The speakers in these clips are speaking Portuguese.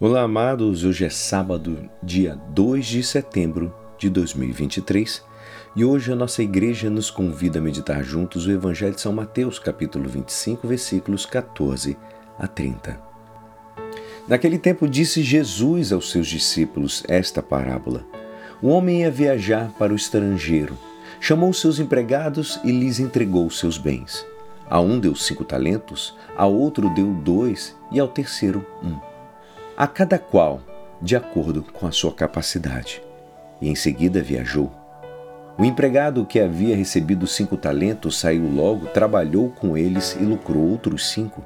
Olá, amados. Hoje é sábado, dia 2 de setembro de 2023, e hoje a nossa igreja nos convida a meditar juntos o Evangelho de São Mateus, capítulo 25, versículos 14 a 30. Naquele tempo disse Jesus aos seus discípulos esta parábola: Um homem ia viajar para o estrangeiro, chamou seus empregados e lhes entregou seus bens. A um deu cinco talentos, a outro deu dois e ao terceiro um a cada qual de acordo com a sua capacidade. E em seguida viajou. O empregado que havia recebido cinco talentos saiu logo, trabalhou com eles e lucrou outros cinco.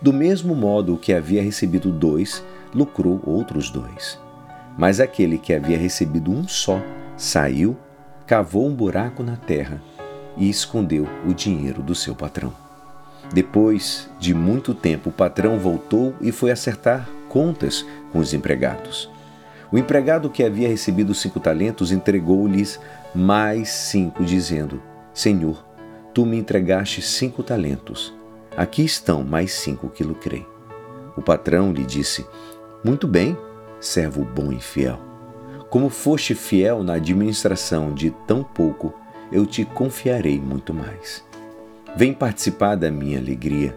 Do mesmo modo, o que havia recebido dois, lucrou outros dois. Mas aquele que havia recebido um só saiu, cavou um buraco na terra e escondeu o dinheiro do seu patrão. Depois de muito tempo, o patrão voltou e foi acertar contas com os empregados. O empregado que havia recebido cinco talentos entregou-lhes mais cinco, dizendo: Senhor, tu me entregaste cinco talentos. Aqui estão mais cinco que lucrei. O patrão lhe disse: Muito bem, servo bom e fiel. Como foste fiel na administração de tão pouco, eu te confiarei muito mais. Vem participar da minha alegria.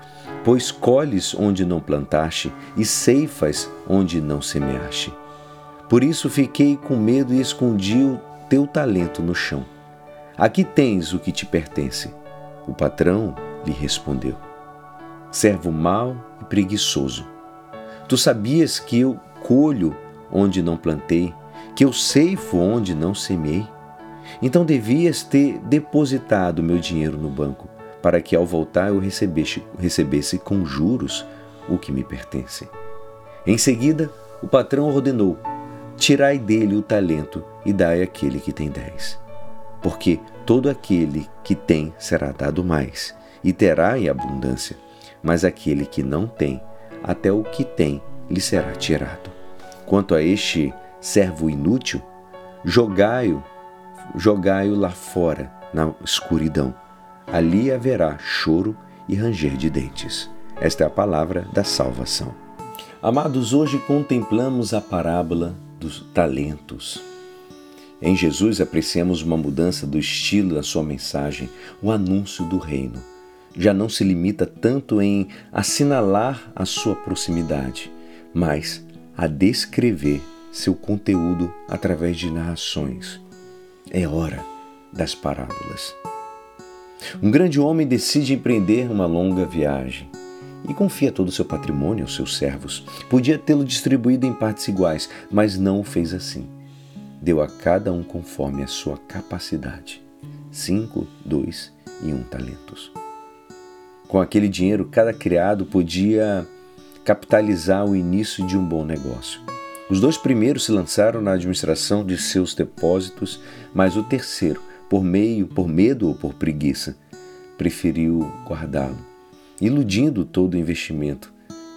pois colhes onde não plantaste e ceifas onde não semeaste. Por isso fiquei com medo e escondi o teu talento no chão. Aqui tens o que te pertence. O patrão lhe respondeu: Servo mau e preguiçoso. Tu sabias que eu colho onde não plantei, que eu ceifo onde não semei? Então devias ter depositado meu dinheiro no banco para que ao voltar eu recebesse, recebesse com juros o que me pertence. Em seguida, o patrão ordenou: Tirai dele o talento e dai àquele que tem dez. Porque todo aquele que tem será dado mais, e terá em abundância, mas aquele que não tem, até o que tem lhe será tirado. Quanto a este servo inútil, jogai-o, jogai-o lá fora, na escuridão ali haverá choro e ranger de dentes. Esta é a palavra da salvação. Amados, hoje contemplamos a parábola dos talentos. Em Jesus apreciamos uma mudança do estilo da sua mensagem, o anúncio do reino. Já não se limita tanto em assinalar a sua proximidade, mas a descrever seu conteúdo através de narrações. É hora das parábolas. Um grande homem decide empreender uma longa viagem e confia todo o seu patrimônio aos seus servos. Podia tê-lo distribuído em partes iguais, mas não o fez assim. Deu a cada um conforme a sua capacidade: cinco, dois e um talentos. Com aquele dinheiro, cada criado podia capitalizar o início de um bom negócio. Os dois primeiros se lançaram na administração de seus depósitos, mas o terceiro por meio, por medo ou por preguiça, preferiu guardá-lo. Iludindo todo o investimento,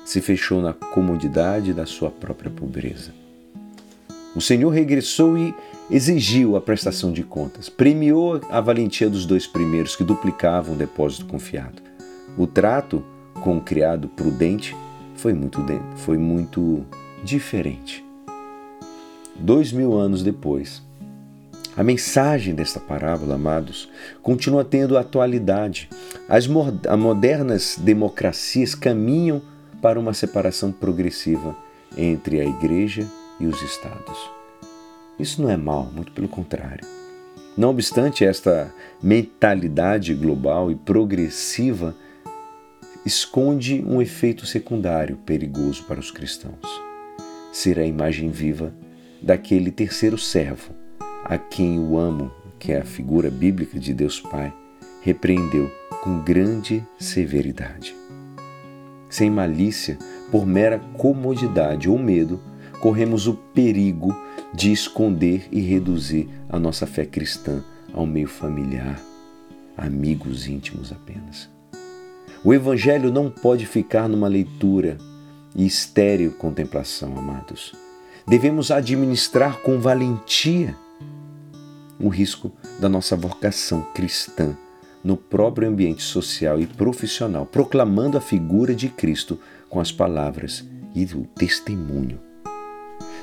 se fechou na comodidade da sua própria pobreza. O Senhor regressou e exigiu a prestação de contas, premiou a valentia dos dois primeiros que duplicavam o depósito confiado. O trato com o criado prudente foi muito, foi muito diferente. Dois mil anos depois, a mensagem desta parábola, amados, continua tendo atualidade. As modernas democracias caminham para uma separação progressiva entre a igreja e os estados. Isso não é mal, muito pelo contrário. Não obstante, esta mentalidade global e progressiva esconde um efeito secundário perigoso para os cristãos. Ser a imagem viva daquele terceiro servo a quem o amo, que é a figura bíblica de Deus Pai, repreendeu com grande severidade. Sem malícia, por mera comodidade ou medo, corremos o perigo de esconder e reduzir a nossa fé cristã ao meio familiar, amigos íntimos apenas. O Evangelho não pode ficar numa leitura e estéril contemplação, amados. Devemos administrar com valentia o risco da nossa vocação cristã no próprio ambiente social e profissional, proclamando a figura de Cristo com as palavras e o testemunho.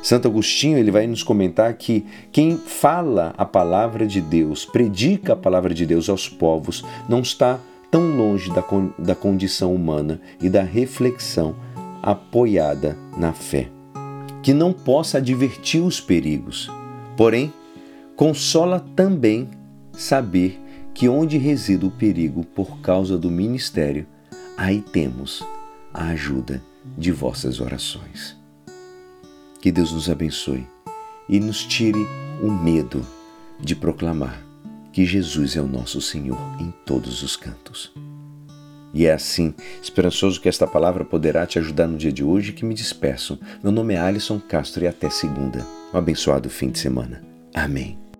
Santo Agostinho ele vai nos comentar que quem fala a palavra de Deus, predica a palavra de Deus aos povos, não está tão longe da, da condição humana e da reflexão apoiada na fé, que não possa advertir os perigos. Porém, consola também saber que onde reside o perigo por causa do ministério, aí temos a ajuda de vossas orações. Que Deus nos abençoe e nos tire o medo de proclamar que Jesus é o nosso Senhor em todos os cantos. E é assim, esperançoso que esta palavra poderá te ajudar no dia de hoje que me despeço. Meu nome é Alisson Castro e até segunda. Um abençoado fim de semana. Amém.